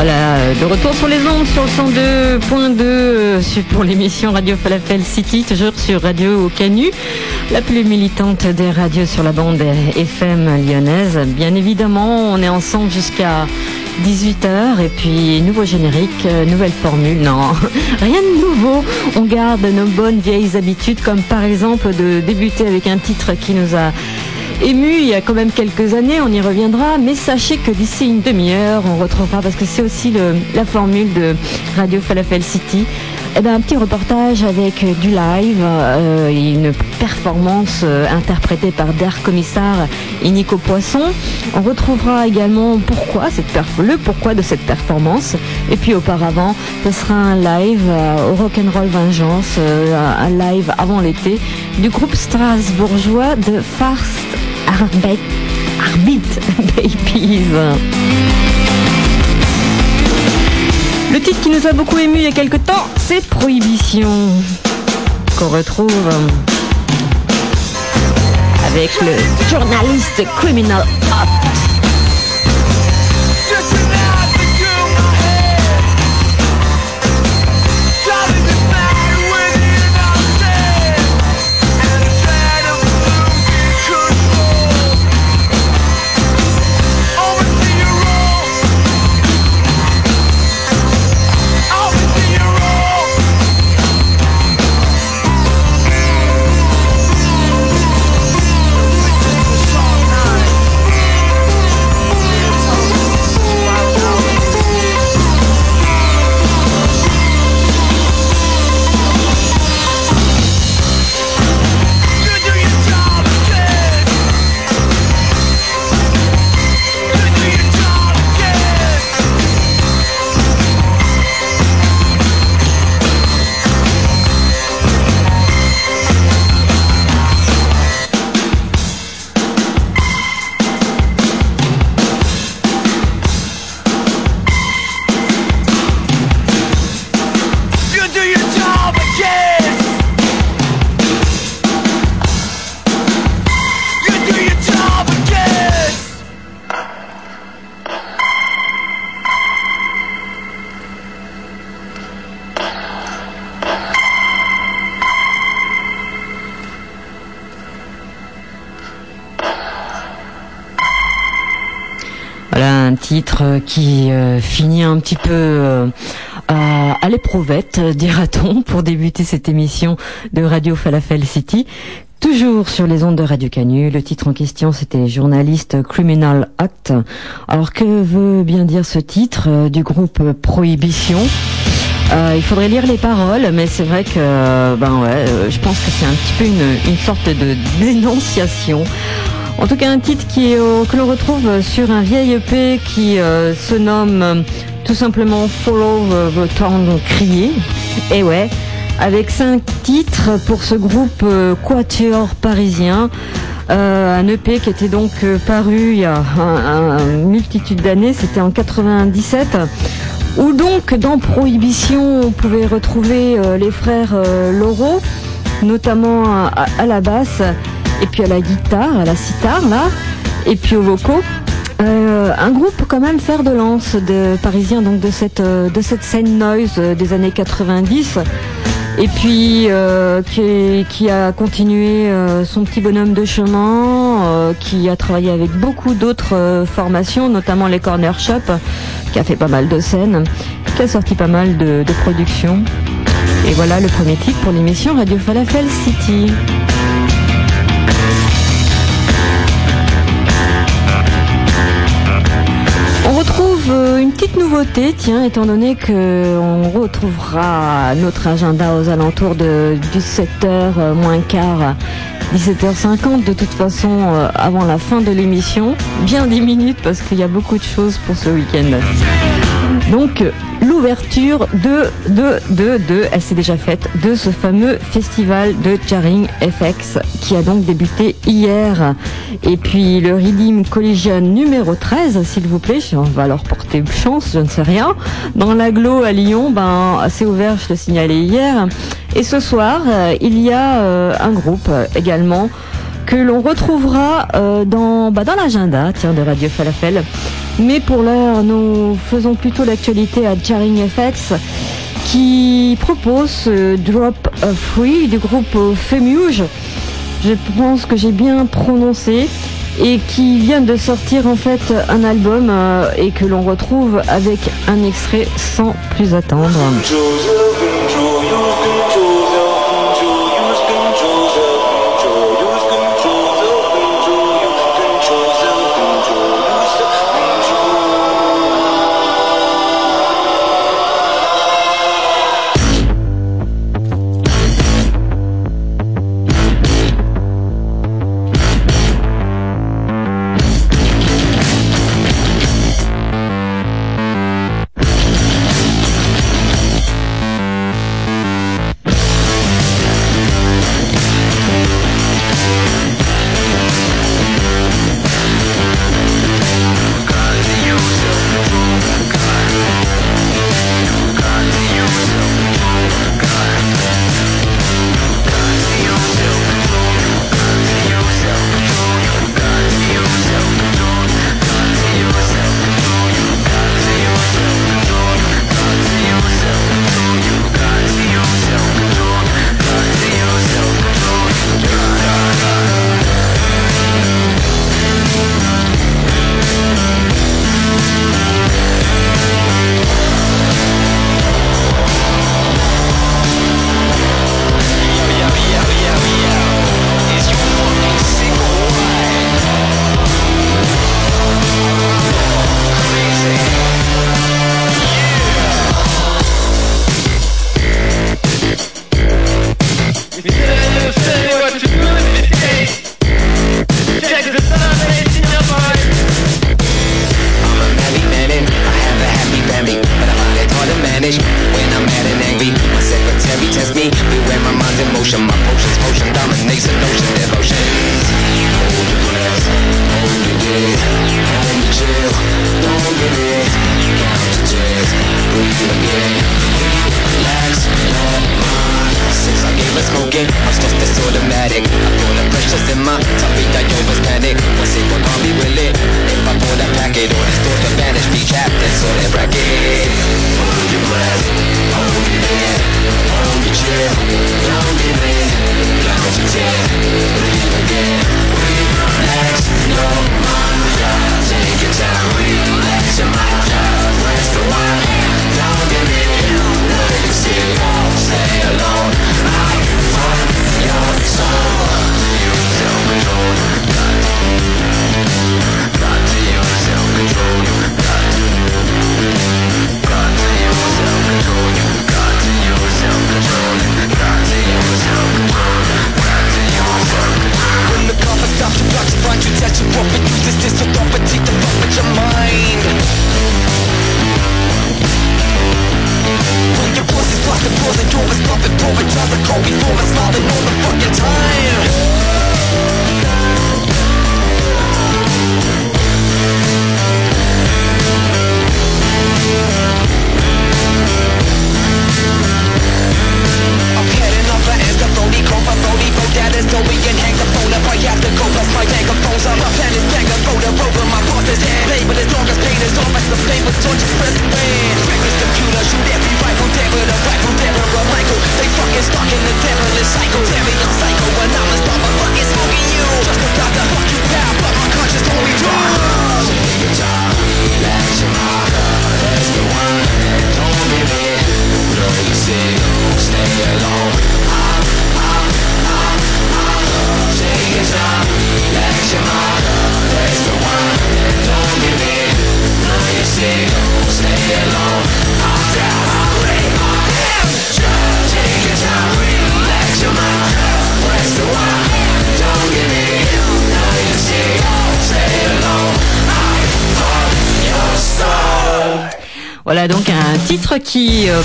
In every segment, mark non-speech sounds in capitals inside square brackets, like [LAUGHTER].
Voilà, euh, de retour sur les ondes sur le 102.2 euh, pour l'émission Radio Falafel City, toujours sur Radio Canu, la plus militante des radios sur la bande FM lyonnaise. Bien évidemment, on est ensemble jusqu'à 18h et puis nouveau générique, euh, nouvelle formule. Non, [LAUGHS] rien de nouveau. On garde nos bonnes vieilles habitudes comme par exemple de débuter avec un titre qui nous a ému il y a quand même quelques années, on y reviendra, mais sachez que d'ici une demi-heure, on retrouvera, parce que c'est aussi la formule de Radio Falafel City, eh ben, un petit reportage avec du live, euh, une performance euh, interprétée par Der Commissar et Nico Poisson. On retrouvera également pourquoi cette le pourquoi de cette performance. Et puis auparavant, ce sera un live euh, au Rock'n'Roll Vengeance, un live avant l'été du groupe strasbourgeois de Fast Arbeit, Arbit [LAUGHS] Babies. Le titre qui nous a beaucoup ému il y a quelque temps, c'est Prohibition, qu'on retrouve avec le journaliste Criminal Act. Titre qui euh, finit un petit peu euh, à, l'éprouvette, [LAUGHS] dira-t-on, pour débuter cette émission de Radio Falafel City. Toujours sur les ondes de Radio Canu, le titre en question c'était Journaliste Criminal Act. Alors que veut bien dire ce titre euh, du groupe Prohibition? Il faudrait lire les paroles, mais c'est vrai que ben je pense que c'est un petit peu une sorte de dénonciation en tout cas, un titre qui, euh, que l'on retrouve sur un vieil EP qui euh, se nomme euh, tout simplement Follow the Town Crier. Et ouais, avec cinq titres pour ce groupe Quatuor parisien. un EP qui était donc paru il y a une multitude d'années, c'était en 97. Où donc dans Prohibition, on pouvait retrouver les frères Laureau, notamment à la basse et puis à la guitare, à la sitar là, et puis aux vocaux. Euh, un groupe quand même fer de lance de parisien donc de cette euh, de cette scène noise euh, des années 90 et puis qui, a continué son petit bonhomme de chemin qui a travaillé avec beaucoup d'autres formations notamment les corner shop qui a fait pas mal de scènes qui a sorti pas mal de, de productions et voilà le premier titre pour l'émission Radio Falafel City. Euh, une petite nouveauté, tiens, étant donné qu'on retrouvera notre agenda aux alentours de 17h euh, moins quart, 17h50 de toute façon euh, avant la fin de l'émission. Bien 10 minutes parce qu'il y a beaucoup de choses pour ce week-end. Donc l'ouverture de, de, de, de, elle s'est déjà faite, de ce fameux festival de Charing FX qui a donc débuté hier. Et puis le Redeem Collision numéro 13, s'il vous plaît, on va leur porter chance, je ne sais rien. Dans l'aglo à Lyon, ben, c'est ouvert, je le signalais hier. Et ce soir, euh, il y a euh, un groupe également que l'on retrouvera euh, dans, bah, dans l'agenda de Radio Falafel. Mais pour l'heure, nous faisons plutôt l'actualité à Jarring FX qui propose Drop Free du groupe Femuge. Je pense que j'ai bien prononcé et qui vient de sortir en fait un album euh, et que l'on retrouve avec un extrait sans plus attendre.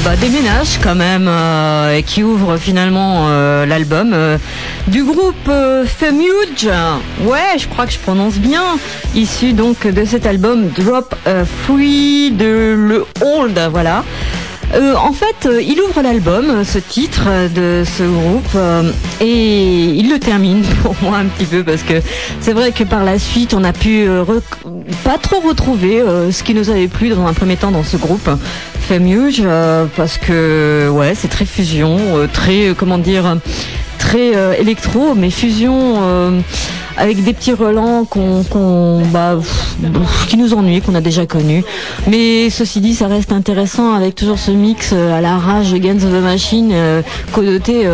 Bah, déménage quand même euh, et qui ouvre finalement euh, l'album du groupe Femuge. Ouais, je crois que je prononce bien. Issu donc de cet album Drop Free de le Old, voilà. Euh, en fait, euh, il ouvre l'album, ce titre de ce groupe, et il le termine [LAUGHS] pour moi un petit peu parce que c'est vrai que par la suite, on a pu pas trop retrouver ce qui nous avait plu dans un premier temps dans ce groupe. Femuge, parce que ouais, c'est très fusion, très comment dire, très électro, mais fusion avec des petits relents qu'on, bah, qui nous ennuient, qu'on a déjà connus. Mais ceci dit, ça reste intéressant avec toujours ce mix euh, à la rage de of the Machine, euh, connoté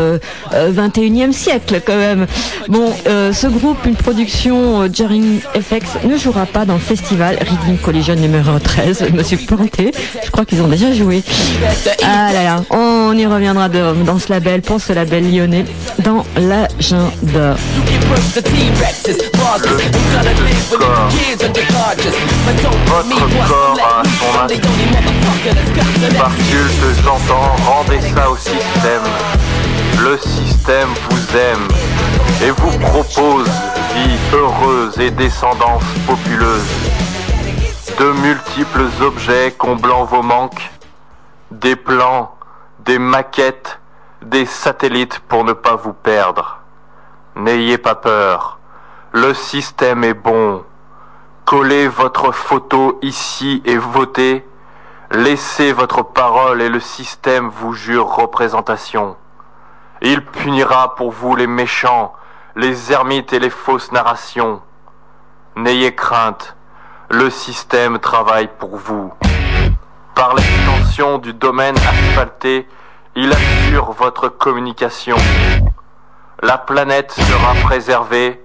21e euh, siècle quand même. Bon, ce groupe, une production Jarring FX, ne jouera pas dans le festival Reading Collision numéro 13. Je me suis planté. Je crois qu'ils ont déjà joué. Ah là là, on y reviendra dans ce label, pour ce label lyonnais, dans l'agenda. Votre corps a son instinct. Par culte, j'entends, rendez ça au système. Le système vous aime et vous propose vie heureuse et descendance populeuse. De multiples objets comblant vos manques, des plans, des maquettes, des satellites pour ne pas vous perdre. N'ayez pas peur. Le système est bon. Collez votre photo ici et votez. Laissez votre parole et le système vous jure représentation. Il punira pour vous les méchants, les ermites et les fausses narrations. N'ayez crainte, le système travaille pour vous. Par l'extension du domaine asphalté, il assure votre communication. La planète sera préservée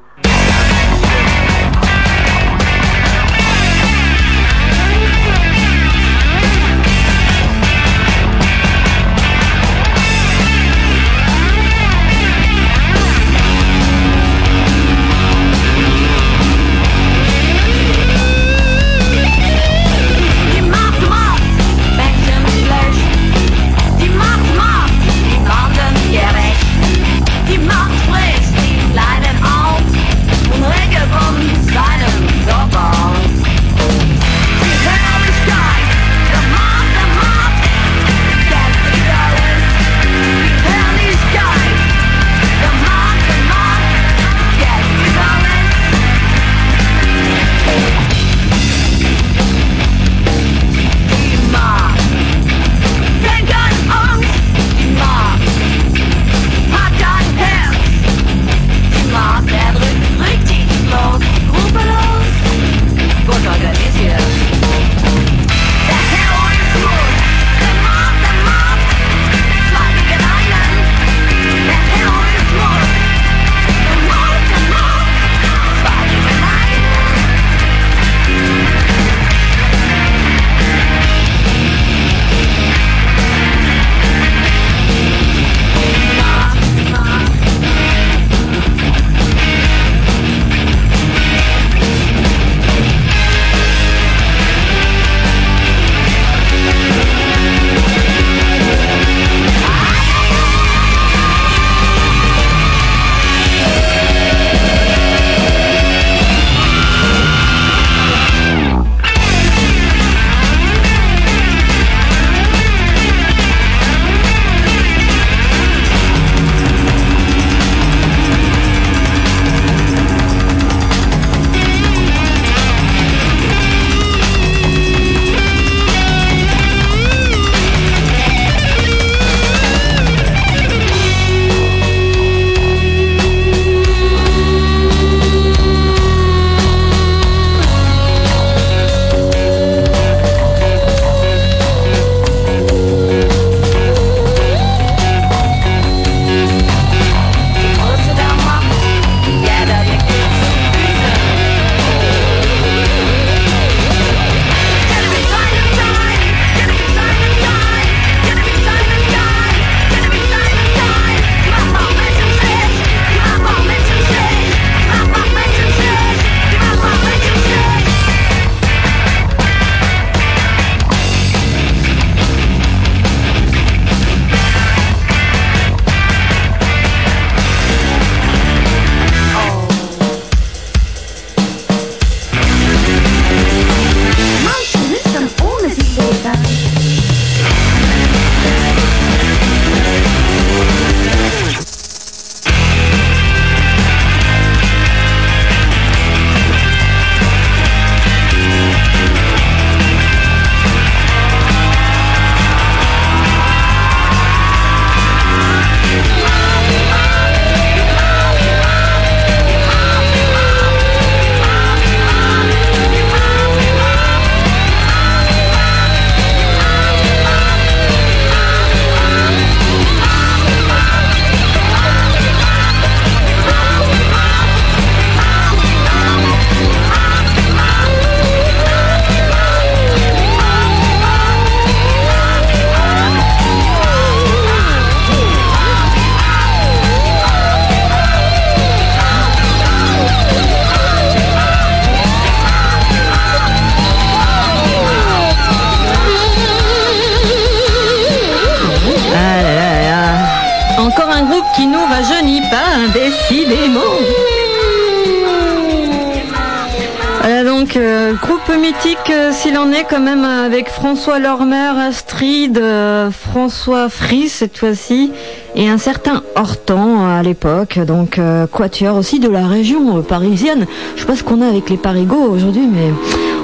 mythique euh, s'il en est quand même avec François Lormer, Astrid, euh, François Fries cette fois-ci et un certain Hortan à l'époque, donc quatuor aussi de la région parisienne. Je sais pas ce qu'on a avec les parigots aujourd'hui, mais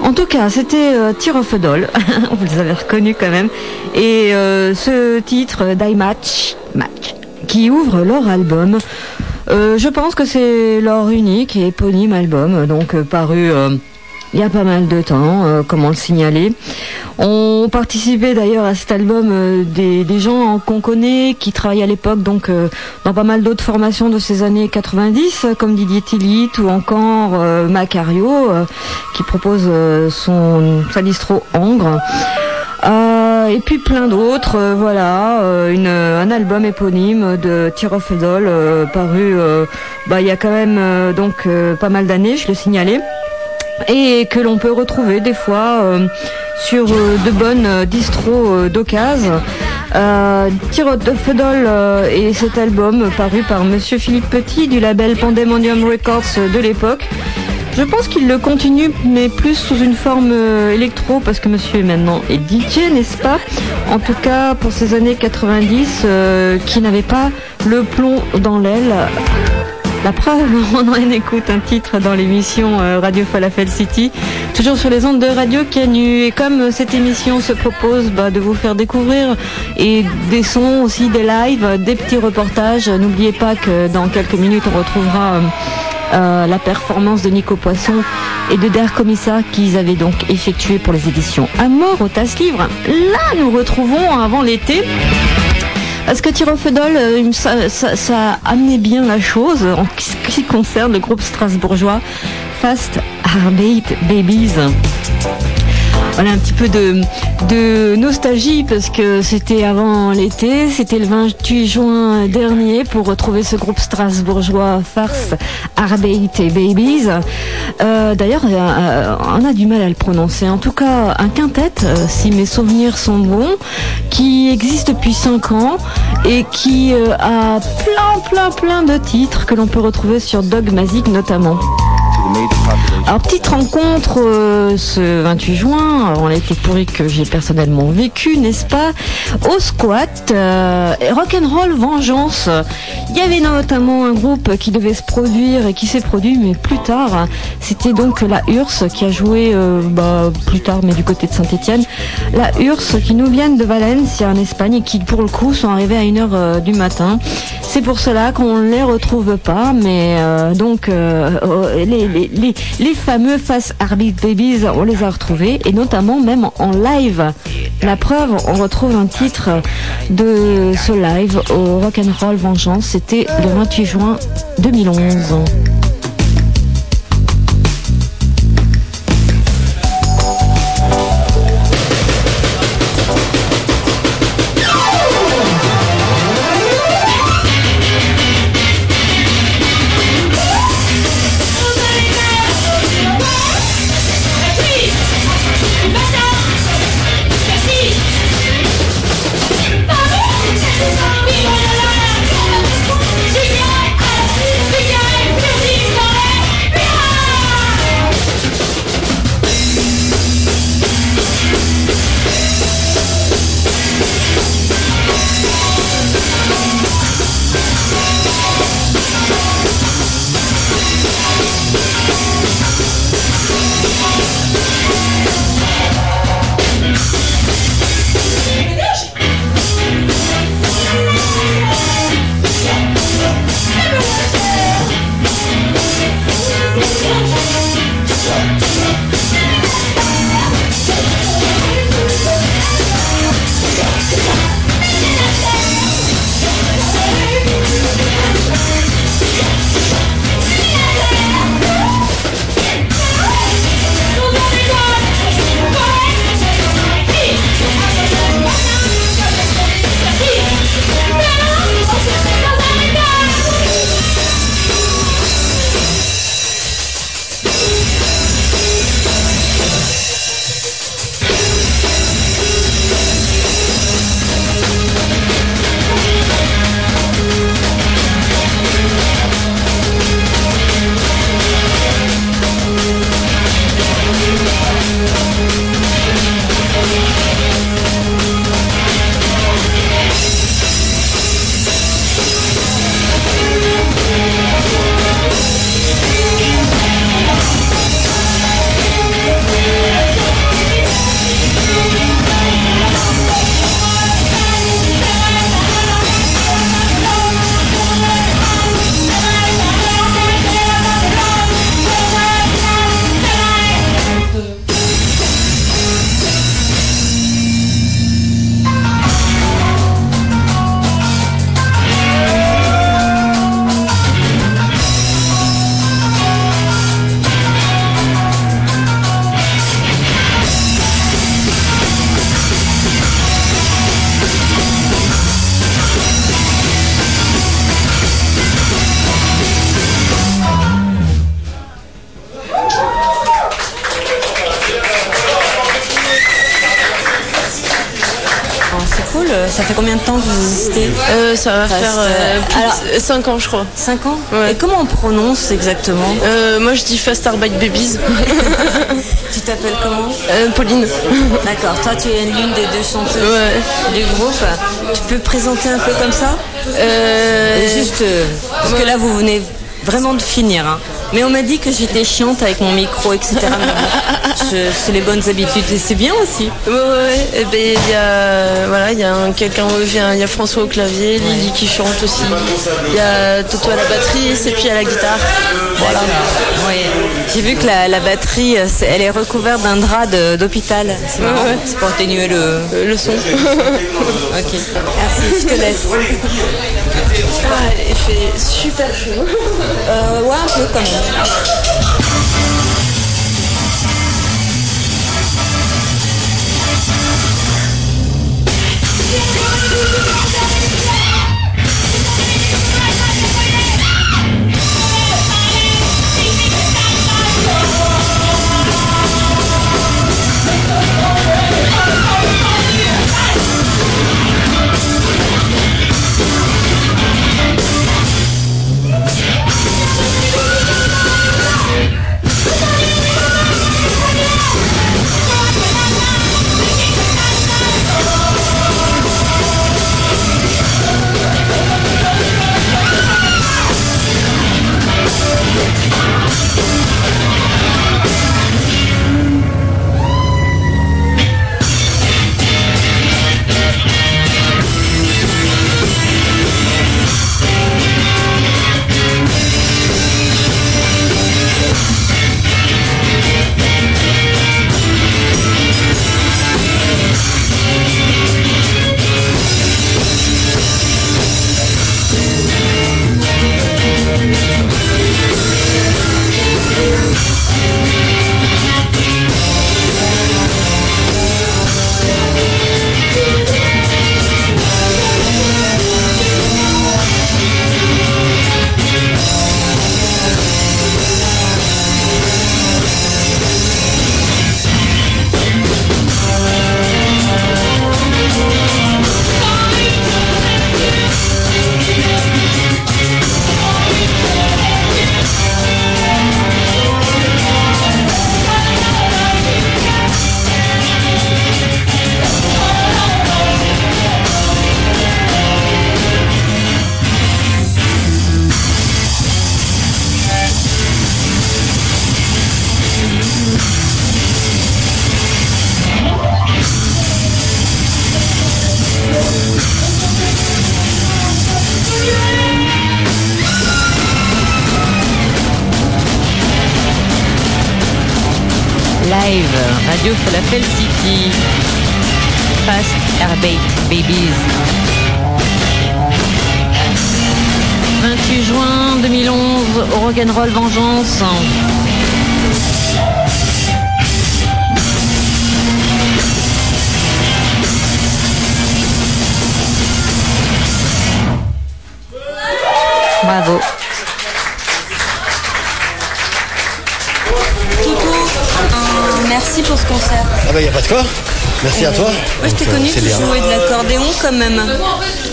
en tout cas c'était Tir of Doll, [LAUGHS] vous les avez reconnus quand même, et ce titre Die Match, Match, qui ouvre leur album. Euh, je pense que c'est leur unique et éponyme album, donc euh, paru euh, il y a pas mal de temps, comment le signaler. On participait d'ailleurs à cet album des, gens qu'on connaît, qui travaillaient à l'époque donc dans pas mal d'autres formations de ces années 90, comme Didier Tillit ou encore Macario, qui propose son sa distro Angre. Euh, et puis plein d'autres, euh, voilà, euh, une, un album éponyme de Tiro Fedol paru bah, il y a quand même donc pas mal d'années, je le signalais, et que l'on peut retrouver des fois sur de bonnes distros d'occasion. Euh, Tiro Fedol et cet album paru par Monsieur Philippe Petit du label Pandemonium Records de l'époque. Je pense qu'il le continue, mais plus sous une forme euh, électro, parce que monsieur est maintenant est DJ, n'est-ce pas? En tout cas, pour ces années 90, euh, qui n'avait pas le plomb dans l'aile. La preuve, [LAUGHS] on en écoute un titre dans l'émission euh, Radio Falafel City, toujours sur les ondes de Radio Canu. Et comme cette émission se propose bah, de vous faire découvrir et des sons aussi, des lives, des petits reportages, n'oubliez pas que dans quelques minutes on retrouvera euh, la performance de Nico Poisson et de Der Commissar qu'ils avaient donc effectué pour les éditions à mort au tasse livre. Là, nous retrouvons avant l'été. Parce que Tiro Fedol, ça, a amené bien la chose en ce qui concerne le groupe strasbourgeois Fast Arbeit Babies. Voilà un petit peu de, nostalgie parce que c'était avant l'été, c'était le 28 juin dernier pour retrouver ce groupe strasbourgeois Farce Arbeit et Babies. Euh, d'ailleurs, euh, on a du mal à le prononcer. En tout cas, un quintet, euh, si mes souvenirs sont bons, qui existe depuis 5 ans et qui a plein, plein, plein de titres que l'on peut retrouver sur Dogmazic notamment. Alors petite rencontre euh, ce 28 juin, avant l'été pourri que j'ai personnellement vécu, n'est-ce pas? Au squat, euh, rock'n'roll vengeance. Il y avait notamment un groupe qui devait se produire et qui s'est produit, mais plus tard. C'était donc la URSS qui a joué euh, bah, plus tard, mais du côté de Saint-Etienne. La URSS qui nous viennent de Valencia en Espagne et qui pour le coup sont arrivés à 1h du matin. C'est pour cela qu'on ne les retrouve pas, mais donc oh, les, les, fameux Face Arbit Babies, on les a retrouvés, et notamment même en live. La preuve, on retrouve un titre de ce live au Rock'n'Roll Vengeance, c'était le 28 juin 2011. Euh, Ça va faire euh, 5 ans, je crois. 5 ans Et comment on prononce exactement Moi, je dis Fast Arbeit Babies. [LAUGHS] tu t'appelles comment Pauline. D'accord. Toi, tu es l'une des deux chanteuses du groupe. Tu peux présenter un peu comme ça Juste parce que là, vous venez vraiment de finir. Hein. Mais on m'a dit que j'étais chiante avec mon micro, etc. [LAUGHS] c'est les bonnes habitudes et c'est bien aussi. Ouais, ouais, Et eh ben, il y a, voilà, il y a quelqu'un, il y a François au clavier, Lily qui chante aussi. Il y a Toto à la batterie et puis à la guitare. Voilà. J'ai vu que la, batterie, elle est recouverte d'un drap d'hôpital. C'est marrant. C'est pour atténuer le, euh, le son. [LAUGHS] ok. Merci, je te laisse. Ah, il fait super chaud. Euh, ouais, un peu quand même. Rock'n'Roll Vengeance. Bravo. merci pour ce concert. Ah bah y a pas de quoi. Merci à toi. Moi je t'ai connu, tu jouais de l'accordéon quand même.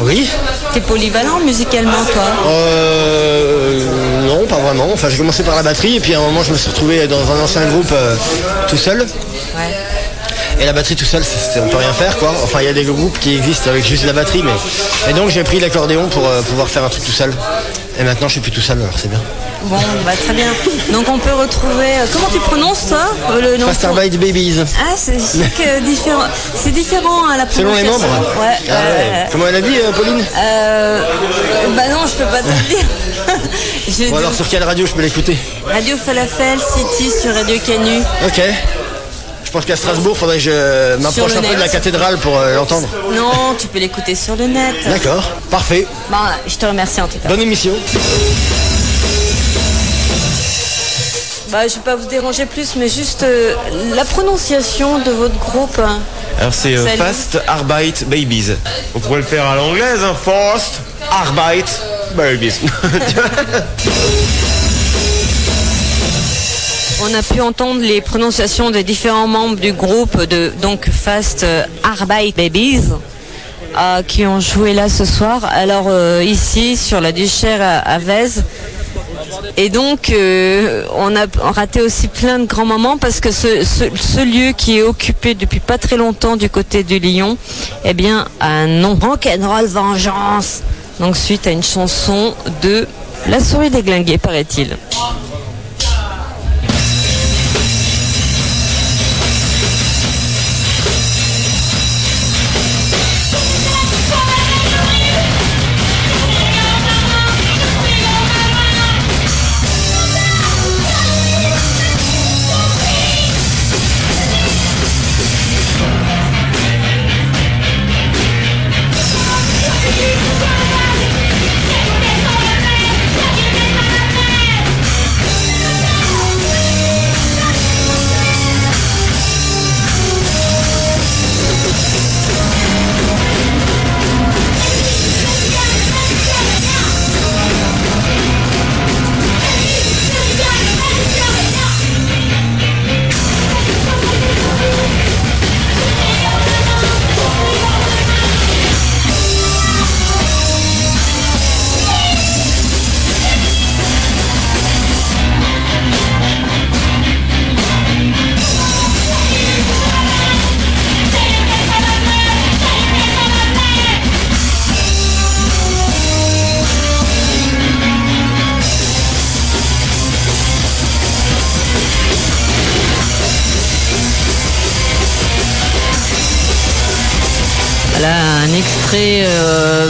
Oui. T'es polyvalent musicalement toi Euh non, pas vraiment. Enfin j'ai commencé par la batterie et puis à un moment je me suis retrouvé dans un ancien groupe euh, tout seul. Ouais. Et la batterie tout seul, on peut rien faire quoi. Enfin il y a des groupes qui existent avec juste la batterie mais. Et donc j'ai pris l'accordéon pour euh, pouvoir faire un truc tout seul. Et maintenant je suis plus tout seul alors c'est bien. Bon, bah, très bien. Donc on peut retrouver. Euh, comment tu prononces toi euh, le nom Bite Babies. Ah, c'est différent. C'est différent à la Selon les membres. Ouais. Ah comment elle a dit, euh, Pauline Bah non, je peux pas te le dire. [LAUGHS] bon alors sur quelle radio je peux l'écouter? Radio Falafel City sur Radio Canu. Ok. Je pense qu'à Strasbourg, il faudrait que je m'approche un peu de la cathédrale pour l'entendre. Non, tu peux l'écouter sur le net. D'accord, parfait. Bon, je te remercie en tout cas. Bonne émission. Bah, je vais pas vous déranger plus, mais juste euh, la prononciation de votre groupe. Alors c'est euh, Fast Arbeit Babies. On pourrait le faire à l'anglaise, hein. Fast Arbeit Babies. [LAUGHS] On a pu entendre les prononciations des différents membres du groupe de donc Fast Arbeit Babies. qui ont joué là ce soir. Alors ici sur la Duchère à, Vèze, et donc, euh, on a raté aussi plein de grands moments parce que ce, lieu qui est occupé depuis pas très longtemps du côté de Lyon, eh bien, a un nom Rock'n'Roll Vengeance. Donc, suite à une chanson de La souris déglinguée, paraît-il.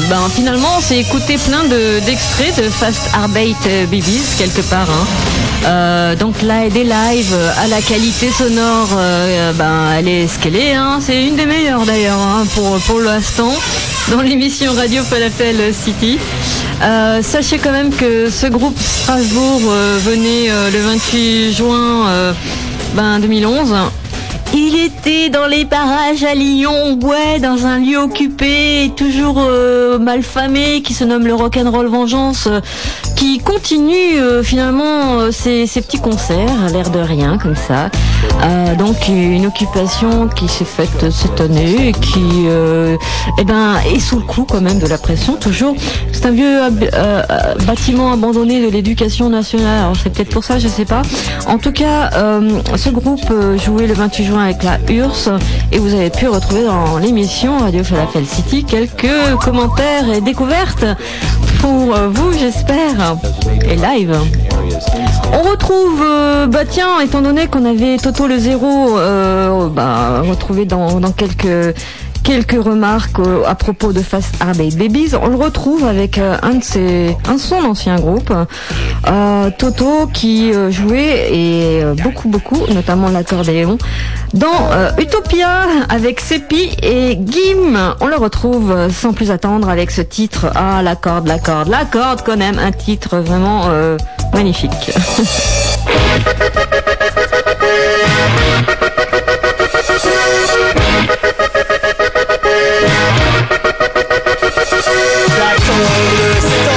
Ben, finalement, on s'est écouté plein d'extraits de, Fast Arbeit Babies, quelque part. Hein. Euh, donc là, des lives à la qualité sonore, euh, ben, elle est ce qu'elle est. Hein. C'est une des meilleures d'ailleurs hein, pour, pour l'instant dans l'émission Radio Falafel City. Euh, sachez quand même que ce groupe Strasbourg venait le 28 juin ben, 2011 il était dans les parages à Lyon, ouais, dans un lieu occupé, toujours euh, malfamé, qui se nomme le Rock'n'Roll Vengeance, qui continue euh, finalement ses, petits concerts, à l'air de rien, comme ça. donc une occupation qui s'est faite cette année et qui eh ben, est sous le coup quand même de la pression, toujours. C'est un vieux bâtiment abandonné de l'éducation nationale, alors c'est peut-être pour ça, je sais pas. En tout cas, ce groupe jouait le 28 juin avec la URSS et vous avez pu retrouver dans l'émission Radio Falafel City quelques commentaires et découvertes pour vous, j'espère, et live. On retrouve, euh, bah tiens, étant donné qu'on avait Toto le zéro, euh, bah, retrouvé dans quelques quelques remarques euh, à propos de Fast Arbeit Babies. On le retrouve avec euh, un de ses, un son ancien groupe, euh, Toto, qui jouait et beaucoup beaucoup, notamment l'accordéon, dans Utopia avec Sepi et Gim. On le retrouve sans plus attendre avec ce titre. Ah, la corde, la corde, la corde, quand même, un titre vraiment magnifique. [LAUGHS] La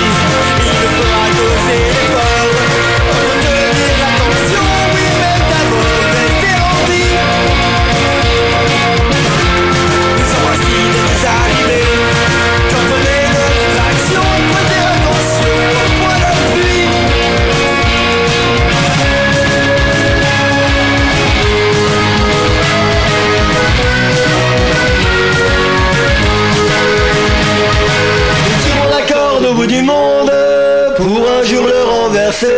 Dolly, il me fera Nous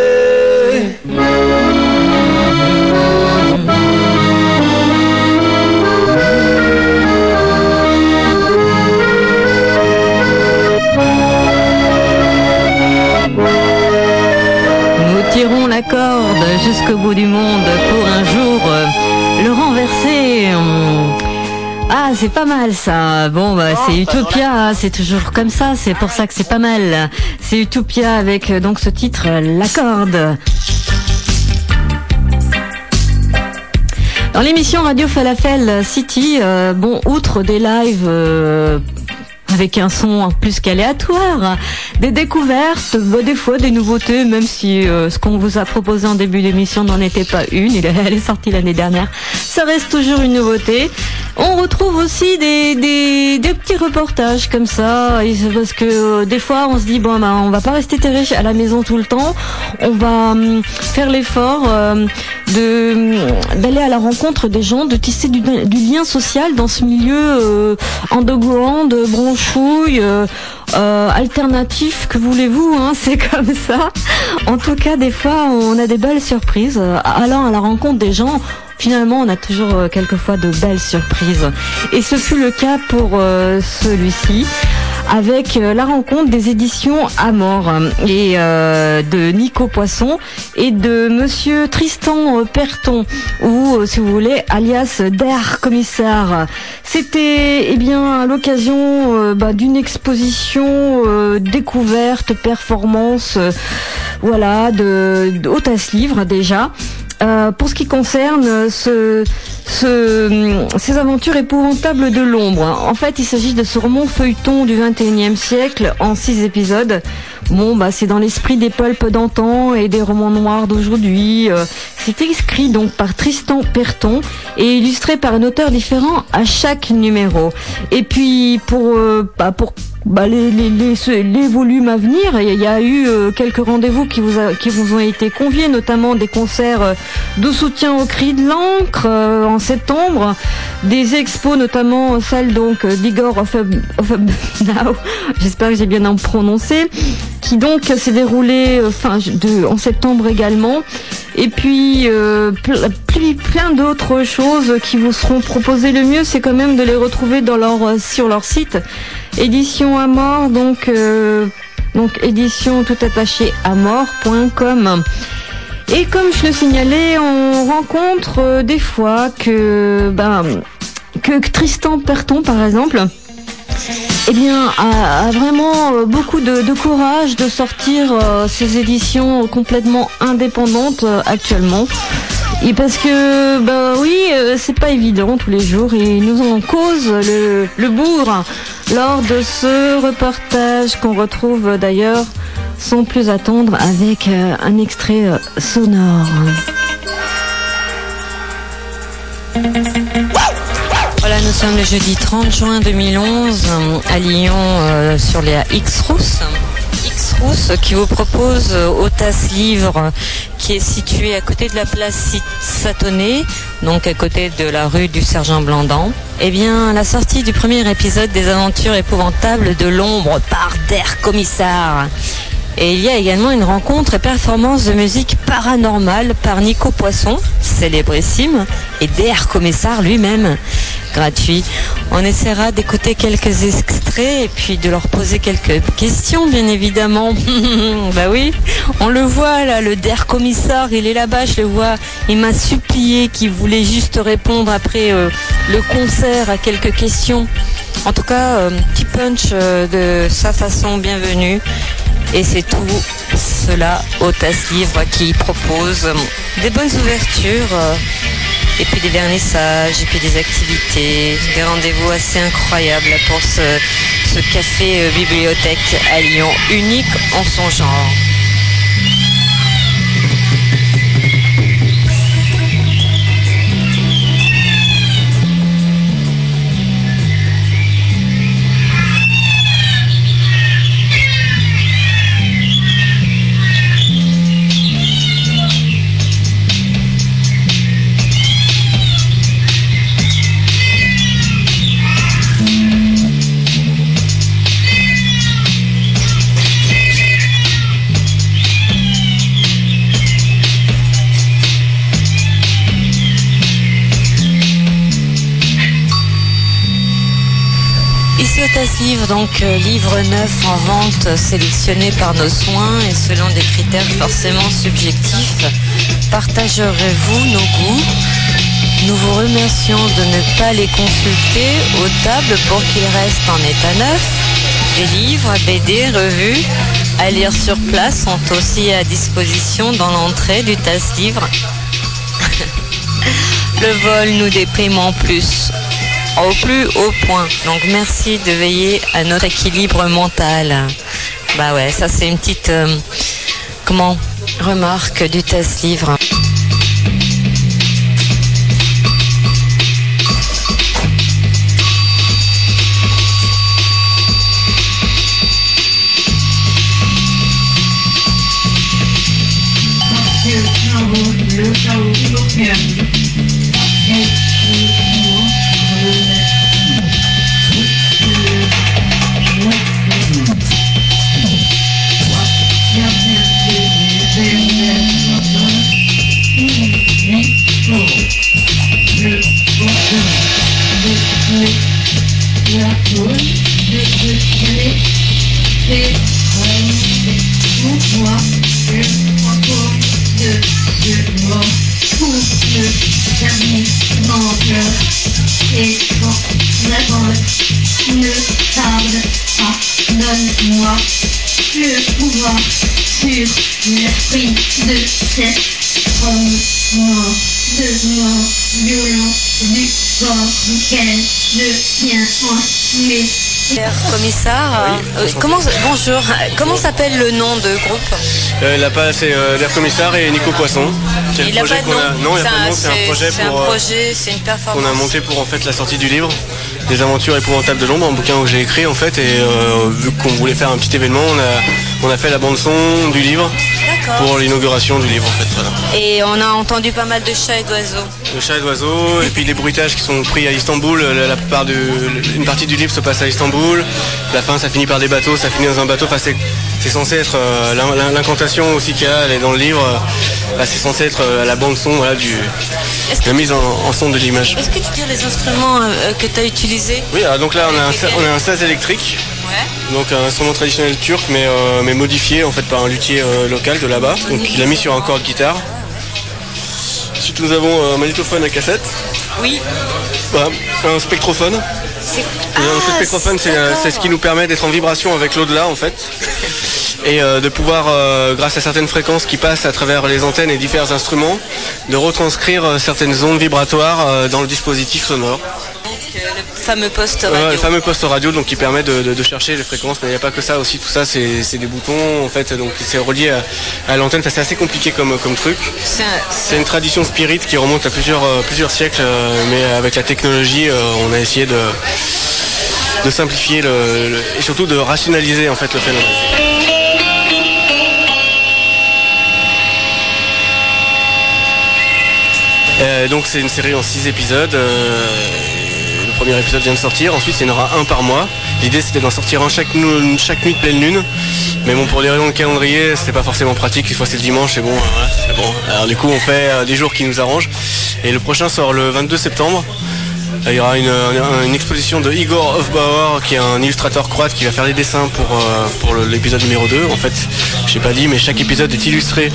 tirons la corde jusqu'au bout du monde pour un jour euh, le renverser. Hum. Ah, c'est pas mal ça. Bon, bah, c'est Utopia, c'est toujours comme ça, c'est pour ça que c'est pas mal. C'est Utopia avec euh, donc ce titre, euh, La corde. Dans l'émission Radio Falafel City, euh, bon, outre des lives avec un son plus qu'aléatoire, des découvertes, bah, des fois des nouveautés, même si ce qu'on vous a proposé en début d'émission n'en était pas une, elle est sortie l'année dernière, ça reste toujours une nouveauté. On retrouve aussi des, des, petits reportages comme ça, parce que euh, des fois on se dit bon ben on va pas rester terré à la maison tout le temps, on va hum, faire l'effort euh, de hum, d'aller à la rencontre des gens, de tisser du, lien social dans ce milieu euh, underground, bronchouille, euh, euh, alternatif, que voulez-vous, hein, [LAUGHS] c'est comme ça. En tout cas, des fois, on a des belles surprises. Allant à la rencontre des gens, finalement, on a toujours euh, quelquefois de belles surprises. Et ce fut le cas pour euh, celui-ci avec euh, la rencontre des éditions à mort et euh, de Nico Poisson et de Monsieur Tristan euh, Perton ou euh, si vous voulez alias Der Commissaire. C'était eh bien l'occasion euh, bah, d'une exposition euh, découverte performance euh, voilà de, de Livre déjà. Euh, pour ce qui concerne euh, ce, ce, ces aventures épouvantables de l'ombre, en fait, il s'agit de ce roman feuilleton du 21e siècle en six épisodes. Bon, bah, c'est dans l'esprit des pulps d'antan et des romans noirs d'aujourd'hui. Euh, c'est écrit donc par Tristan Perton et illustré par un auteur différent à chaque numéro. Et puis pour euh, bah, pour bah, les, les, volumes à venir, il y a eu euh, quelques rendez-vous qui vous, qui vous ont été conviés, notamment des concerts de soutien au cri de l'encre en septembre, des expos notamment celle donc d'Igor of, of Now, j'espère que j'ai bien prononcé, qui donc s'est déroulée euh, en septembre également. Et puis euh, ple- ple- plein d'autres choses qui vous seront proposées. Le mieux, c'est quand même de les retrouver dans leur, euh, sur leur site. Édition à mort, donc, donc édition tout attaché à mort.com. Et comme je le signalais, on rencontre euh, des fois que, ben, que Tristan Perton, par exemple, eh bien, a, vraiment euh, beaucoup de, courage de sortir euh, ces éditions complètement indépendantes euh, actuellement. Et parce que, bah oui, c'est pas évident tous les jours et nous en cause le, le bourg lors de ce reportage qu'on retrouve d'ailleurs sans plus attendre avec euh, un extrait euh, sonore. Voilà, nous sommes le jeudi 30 juin 2011 euh, à Lyon euh, sur les X-Rousse. X-Rousse qui vous propose euh, au TAS Livre qui est situé à côté de la place Satonnet, donc à côté de la rue du Sergent Blandan. Eh bien, la sortie du premier épisode des aventures épouvantables de l'ombre par Der Commissar. Et il y a également une rencontre et performance de musique paranormale par Nico Poisson, célébrissime, et Der Commissar lui-même. gratuit. On essaiera d'écouter quelques extraits et puis de leur poser quelques questions, bien évidemment. [LAUGHS] bah oui, on le voit là, le der commissaire, il est là-bas, je le vois. Il m'a supplié qu'il voulait juste répondre après euh, le concert à quelques questions. En tout cas, euh, petit punch euh, de sa façon, bienvenue. Et c'est tout cela au tasse livre qui propose des bonnes ouvertures euh, et puis des vernissages et puis des activités, des rendez-vous assez incroyables pour ce, ce café bibliothèque à Lyon, unique en son genre. Livre, donc euh, livre neuf en vente sélectionné par nos soins et selon des critères forcément subjectifs. Partagerez-vous nos goûts? Nous vous remercions de ne pas les consulter aux tables pour qu'ils restent en état neuf. Des livres, BD, revues à lire sur place sont aussi à disposition dans l'entrée du tasse-livre. [LAUGHS] Le vol nous déprime en plus au plus haut point. Donc merci de veiller à notre équilibre mental. Bah ouais, ça c'est une petite euh, comment remarque du test livre. mon cœur et ton attente ne tarde pas. Donne-moi le pouvoir sur l'esprit de cette Commissaire, euh, comment, bonjour, comment s'appelle le nom de groupe euh, Là-bas, c'est euh, l'air commissaire et Nico Poisson. C'est il projet qu'on a. Non, il a pas de nom, c'est un projet pour. Un projet, c'est une performance. On a monté pour en fait la sortie du livre. Des aventures épouvantables de l'ombre, un bouquin que j'ai écrit en fait, et vu qu'on voulait faire un petit événement, on a, on a fait la bande son du livre pour l'inauguration du livre en fait. Et on a entendu pas mal de chats et d'oiseaux. De chats et d'oiseaux, et puis les bruitages qui sont pris à Istanbul. La, plupart de, une partie du livre se passe à Istanbul. La fin, ça finit par des bateaux, ça finit dans un bateau. Enfin, c'est censé être euh, l'incantation aussi qu'il y a elle est dans le livre. Bah, c'est censé être euh, la bande son voilà, du, la mise en, son de l'image. Est-ce que tu dire les instruments euh, que tu as utilisés Oui, donc là on a, un, on a un saz électrique. Donc un instrument traditionnel turc mais, mais modifié en fait par un luthier local de là-bas. Donc il a mis sur un corps de guitare. Ensuite nous avons un magnétophone à cassette. Oui. un spectrophone. un ah, spectrophone c'est ce qui nous permet d'être en vibration avec l'au-delà en fait. [LAUGHS] et euh, de pouvoir, euh, grâce à certaines fréquences qui passent à travers les antennes et divers instruments, de retranscrire euh, certaines ondes vibratoires dans le dispositif sonore. Le fameux poste radio. le fameux poste radio donc qui permet de, chercher les fréquences, mais il n'y a pas que ça aussi, tout ça c'est des boutons en fait, donc c'est relié à, l'antenne, c'est assez compliqué comme, comme truc. C'est une tradition spirit qui remonte à plusieurs, plusieurs siècles, mais avec la technologie on a essayé de, de simplifier le, et surtout de rationaliser en fait le phénomène. Euh, donc c'est une série en 6 épisodes. Euh, premier épisode vient de sortir. Ensuite, il y en aura un par mois. L'idée, c'était d'en sortir un chaque, chaque nuit de pleine lune. Mais bon, pour des raisons de calendrier, c'était pas forcément pratique. Une fois c'est le dimanche, c'est bon, bon. Alors du coup, on fait euh, des jours qui nous arrangent. Et le prochain sort le 22 septembre. Il y aura une, exposition de Igor Hofbauer, qui est un illustrateur croate qui va faire des dessins pour, pour l'épisode numéro 2. En fait, je pas dit, mais chaque épisode est illustré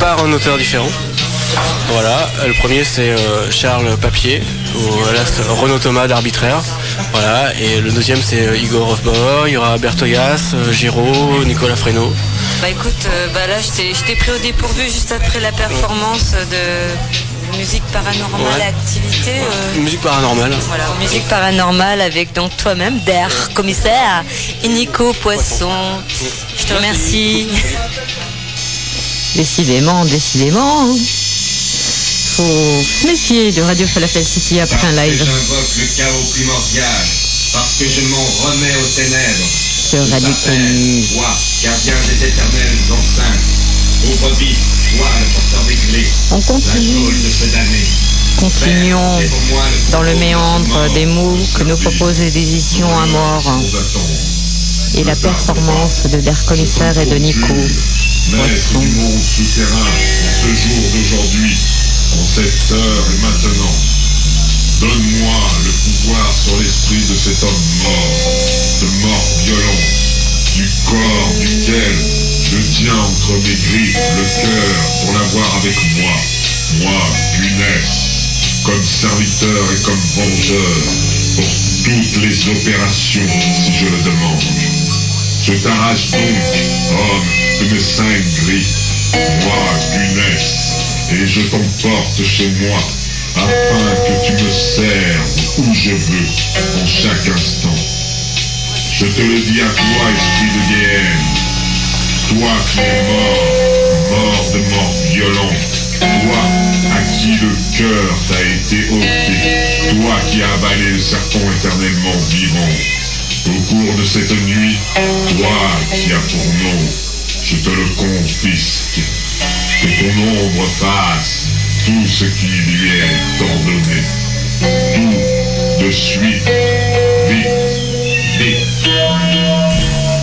par un auteur différent. Voilà, le premier c'est Charles Papier, Renaud Thomas d'Arbitraire. Voilà, et le deuxième c'est Igor Hofbauer, il y aura Bertoyas, Giraud, Nicolas Fresneau. Bah écoute, euh, bah là je t'ai pris au dépourvu juste après la performance de musique paranormale activité. Euh. Musique paranormale. Voilà, musique paranormale avec donc toi-même, Der commissaire, et Nico Poisson. Je te remercie. Décidément, décidément. Faut se méfier de Radio Falafel City après un live. J'invoque le chaos primordial parce que je m'en remets aux ténèbres. Je Radio Toi, gardien des éternelles enceintes, au brebis, toi le porteur des clés, On continue. de ce damné. Continuons dans le méandre des mots que nous propose l'édition à mort et la performance de Der Commissaire et de Nico. Maître du monde souterrain, en ce jour d'aujourd'hui, en cette heure et maintenant, Donne-moi le pouvoir sur l'esprit de cet homme mort, ce mort violent, du corps duquel je tiens entre mes griffes le cœur pour l'avoir avec moi, moi, Gunès, comme serviteur et comme vengeur, pour toutes les opérations, si je le demande. Je t'arrache donc, homme, de mes cinq griffes, moi, Gunès, et je t'emporte chez moi, afin que tu me serves où je veux, en chaque instant. Je te le dis à toi, esprit de Guéhen, toi qui es mort, mort de mort violente, toi à qui le cœur t'a été ôté, toi qui as avalé le serpent éternellement vivant. Au cours de cette nuit, toi qui as pour nom, je te le confisque,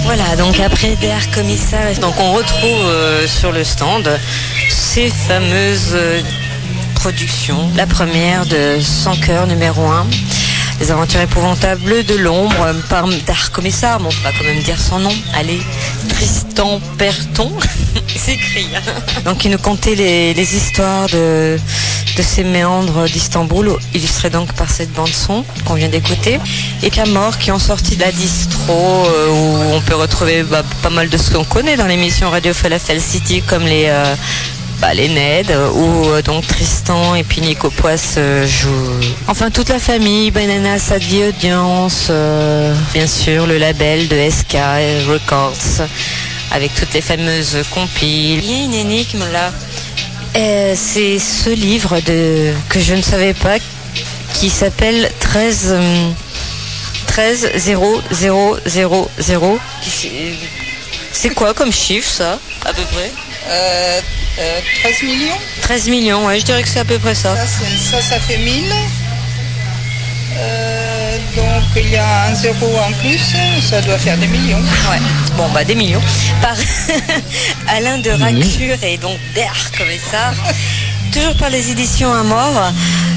Voilà, donc après Der Commissaire, donc on retrouve euh, sur le stand ces fameuses euh, productions. La première de Sans cœur numéro 1. Les aventures épouvantables de l'ombre par Dark Commissar, bon, on va quand même dire son nom. Allez, Tristan Perton, c'est [LAUGHS] écrit. Donc il nous contait les, histoires de, de ces méandres d'Istanbul, illustrés donc par cette bande son qu'on vient d'écouter. Et puis mort qui ont sorti de la distro, euh, où on peut retrouver bah, pas mal de ce qu'on connaît dans l'émission Radio Falafel City, comme les... Euh, bah, les Ned, où euh, donc Tristan et puis Nico Poisse euh, jouent. Enfin toute la famille, Banana Sadie Audience, euh, bien sûr le label de SK Records, avec toutes les fameuses compiles. Il y a une énigme là. c'est ce livre de, que je ne savais pas qui s'appelle 13 13 0 0 0 0. C'est quoi comme chiffre ça à peu près? 13 euh, millions? 13 millions, ouais, je dirais que c'est à peu près ça. Ça, ça, fait 1000. Euh, donc il y a un zéro en plus, ça doit faire des millions. Ouais, bon bah des millions. Par [LAUGHS] Alain de Racure et donc d'air comme ça. Toujours par les éditions à mort,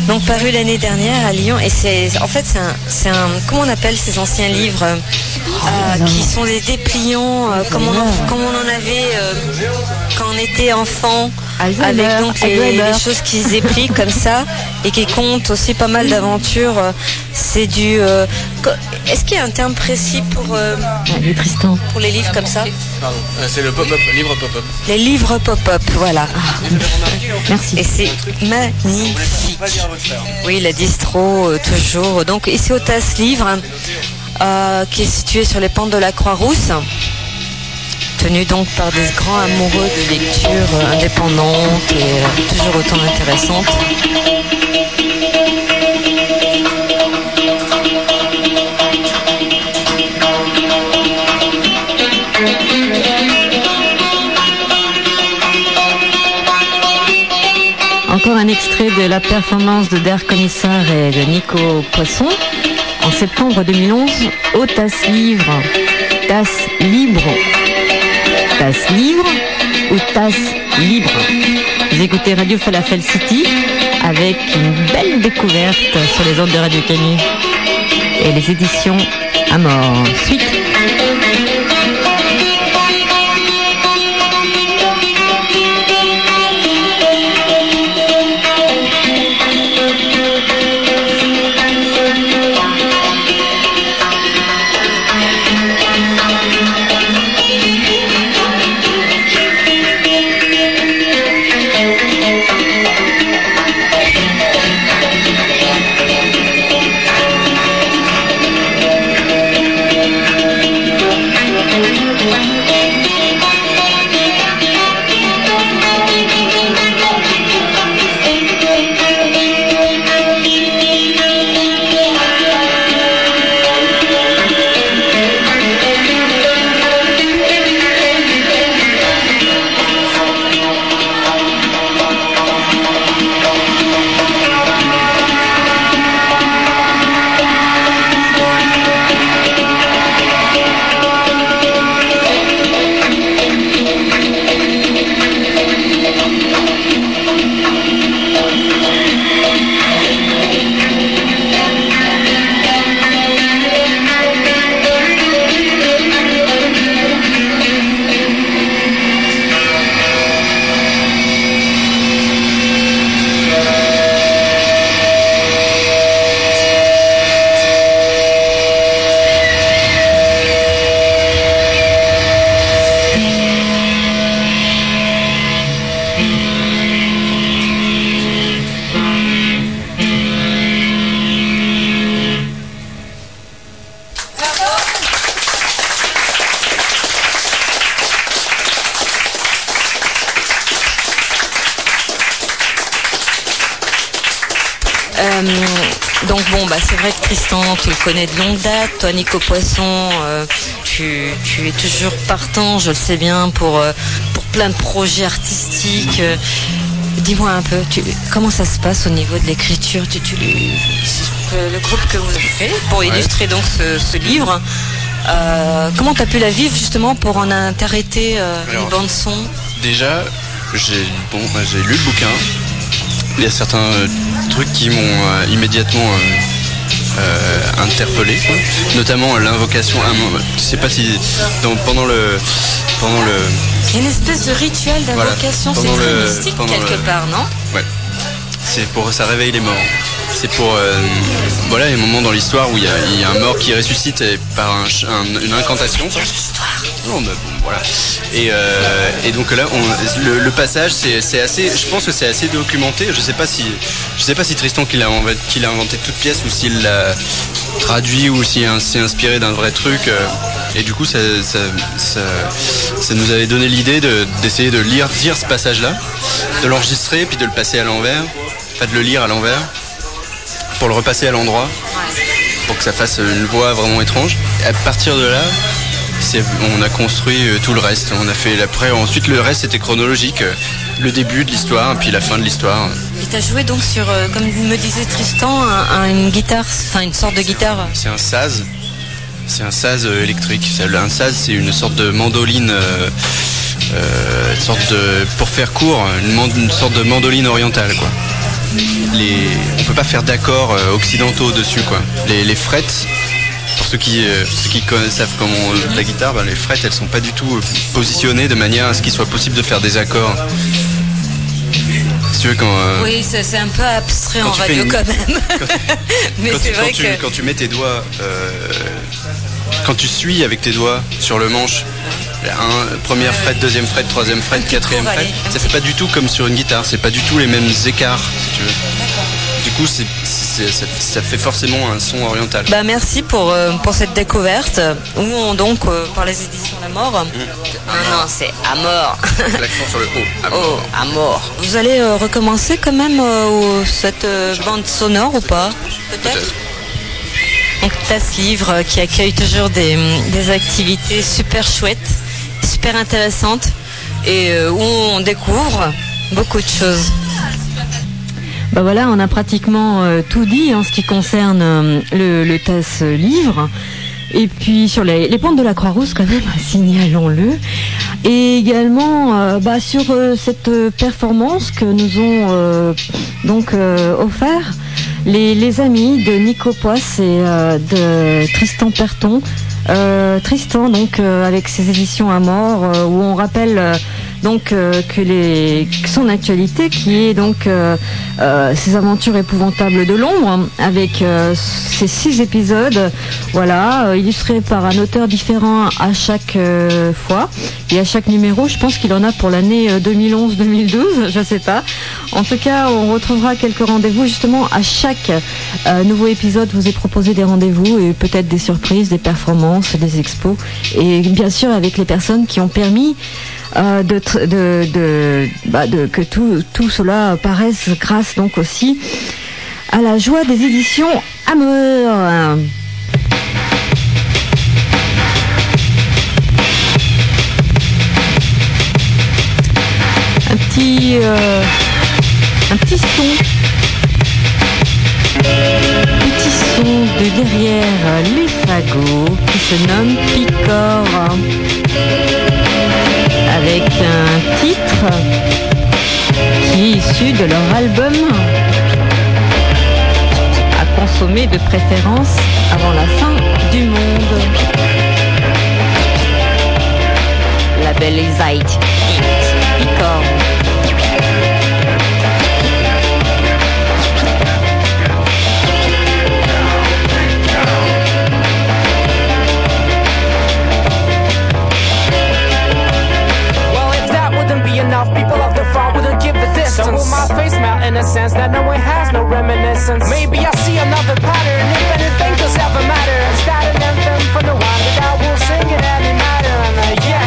donc paru l'année dernière à Lyon. Et c'est en fait c'est un, un, comment on appelle ces anciens livres? Euh, qui sont des dépliants euh, comme, on en, comme, on en, avait euh, quand on était enfant, avec donc les, choses qui se déplient comme ça et qui comptent aussi pas mal d'aventures. C'est du. Est-ce qu'il y a un terme précis pour les Tristan pour les livres comme ça C'est le pop-up, livre pop-up. Les livres pop-up, voilà. Merci. Et c'est magnifique. Oui, la distro toujours. Donc ici au TAS Livre. Euh, qui est situé sur les pentes de la Croix-Rousse, tenu donc par des grands amoureux de lecture indépendante et euh, toujours autant intéressante. Encore un extrait de la performance de Der Commissar et de Nico Poisson en septembre 2011 au TAS Livre. TAS Libre. TAS Livre ou TAS Libre. Vous écoutez Radio Falafel City avec une belle découverte sur les ondes de Radio Canu et les éditions à mort. Suite. Tu le connais de longue date. Toi, Nico Poisson, euh, tu, es toujours partant, je le sais bien, pour, euh, pour plein de projets artistiques. Euh, dis-moi un peu, comment ça se passe au niveau de l'écriture? Tu, Le groupe que vous avez fait pour illustrer donc ce, livre, comment tu as pu la vivre justement pour en interpréter une bande son? Déjà, j'ai bon, lu le bouquin. Il y a certains trucs qui m'ont immédiatement euh, interpellé, notamment l'invocation. Je sais pas si pendant le pendant le. Il y a une espèce de rituel d'invocation, c'est très mystique quelque part, non Ouais. C'est pour ça réveille les morts. C'est pour euh, voilà, il y a un moment dans l'histoire où il y, a, un mort qui ressuscite par une incantation. Non, voilà. Et, euh, et, donc là, on, le, passage, c'est assez, je pense que c'est assez documenté. Je sais pas si, je sais pas si Tristan qu'il a, qu'il a inventé toute pièce ou s'il l'a traduit ou s'il s'est inspiré d'un vrai truc. Euh, et du coup, ça, ça, ça, nous avait donné l'idée d'essayer de, lire, dire ce passage-là, de l'enregistrer puis de le passer à l'envers, pas de le lire à l'envers, pour le repasser à l'endroit, pour que ça fasse une voix vraiment étrange. Et à partir de là, on a construit euh, tout le reste. On a fait après, ensuite le reste c'était chronologique, euh, le début de l'histoire, puis la fin de l'histoire. Et tu as joué donc sur, euh, comme me disait Tristan, une guitare, enfin une sorte de guitare. C'est un saz. C'est un saz électrique. Un saz, c'est une sorte de mandoline. sorte de, pour faire court, une, sorte de mandoline orientale, quoi. Les, on peut pas faire d'accords occidentaux dessus, quoi. Les, les frettes ceux qui, euh, ceux qui savent comment la guitare, bah, les frettes elles sont pas du tout euh, positionnées de manière à ce qu'il soit possible de faire des accords. tu veux, quand, euh, oui, c'est un peu abstrait en radio quand même. [LAUGHS] [LAUGHS] Mais c'est vrai que... quand tu mets tes doigts, quand tu suis avec tes doigts sur le manche, un, première fret, deuxième fret, troisième fret, quatrième fret, ça fait pas du tout comme sur une guitare, c'est pas du tout les mêmes écarts, si tu veux. Du coup, c'est ça, fait forcément un son oriental. Bah merci pour, euh, pour cette découverte. Où on donc euh, par les éditions La Mort. Mmh. Ah non, c'est à mort. [LAUGHS] L'accent sur le O. À mort. Oh, à mort. Vous allez euh, recommencer quand même cette bande sonore ou pas? Peut-être. donc tu as ce livre qui accueille toujours des, des activités super chouettes, super intéressantes et où on découvre beaucoup de choses. Bah voilà, on a pratiquement euh, tout dit en ce qui concerne euh, le, le TAS livre. Et puis sur les, les pentes de la Croix-Rousse, quand même, [LAUGHS] signalons-le. Et également bah, sur cette performance que nous ont donc offert les, amis de Nico Poisse et de Tristan Perton. Tristan donc avec ses éditions à mort où on rappelle donc euh, que, les, son actualité qui est donc euh, euh, ces aventures épouvantables de l'ombre avec ces six épisodes. Voilà illustrés par un auteur différent à chaque fois. Et à chaque numéro je pense qu'il en a pour l'année 2011-2012 je sais pas. En tout cas on retrouvera quelques rendez-vous justement à chaque nouveau épisode. Vous est proposé des rendez-vous et peut-être des surprises des performances des expos. Et bien sûr avec les personnes qui ont permis euh, de, de, bah, de, que tout, tout cela paraisse grâce donc aussi à la joie des éditions Amour. Un petit, euh, un petit son petit son de derrière les fagots qui se nomme Picor avec un titre qui est issu de leur album à consommer de préférence avant la fin du monde. La belle Hit, in a sense that no one has no reminiscence. Maybe I see another pattern, if anything does ever matter. Start an anthem from the one that I will sing it any matter. And uh, yes,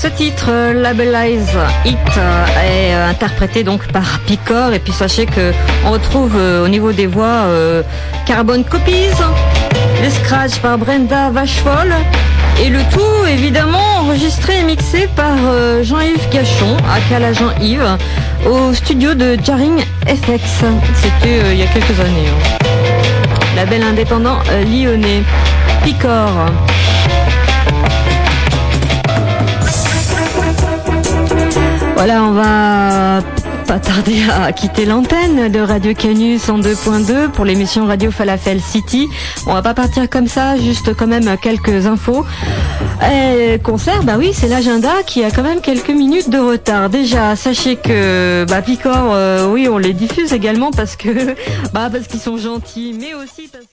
ce titre Labelize It euh, est euh, interprété donc par Picor et puis sachez que on retrouve euh, au niveau des voix Carbon Copies, les scratch par Brenda Vachefol et le tout évidemment enregistré et mixé par Jean-Yves Gachon à Jean-Yves au studio de Jarring FX. C'était il y a quelques années. hein. Label indépendant lyonnais. Picor. Voilà, on va pas tarder à quitter l'antenne de Radio Canus en 2.2 pour l'émission Radio Falafel City. On va pas partir comme ça, juste quand même quelques infos. Euh, concert, bah oui, c'est l'agenda qui a quand même quelques minutes de retard. Déjà, sachez que bah Picor, euh, oui, on les diffuse également parce que [LAUGHS] bah parce qu'ils sont gentils, mais aussi parce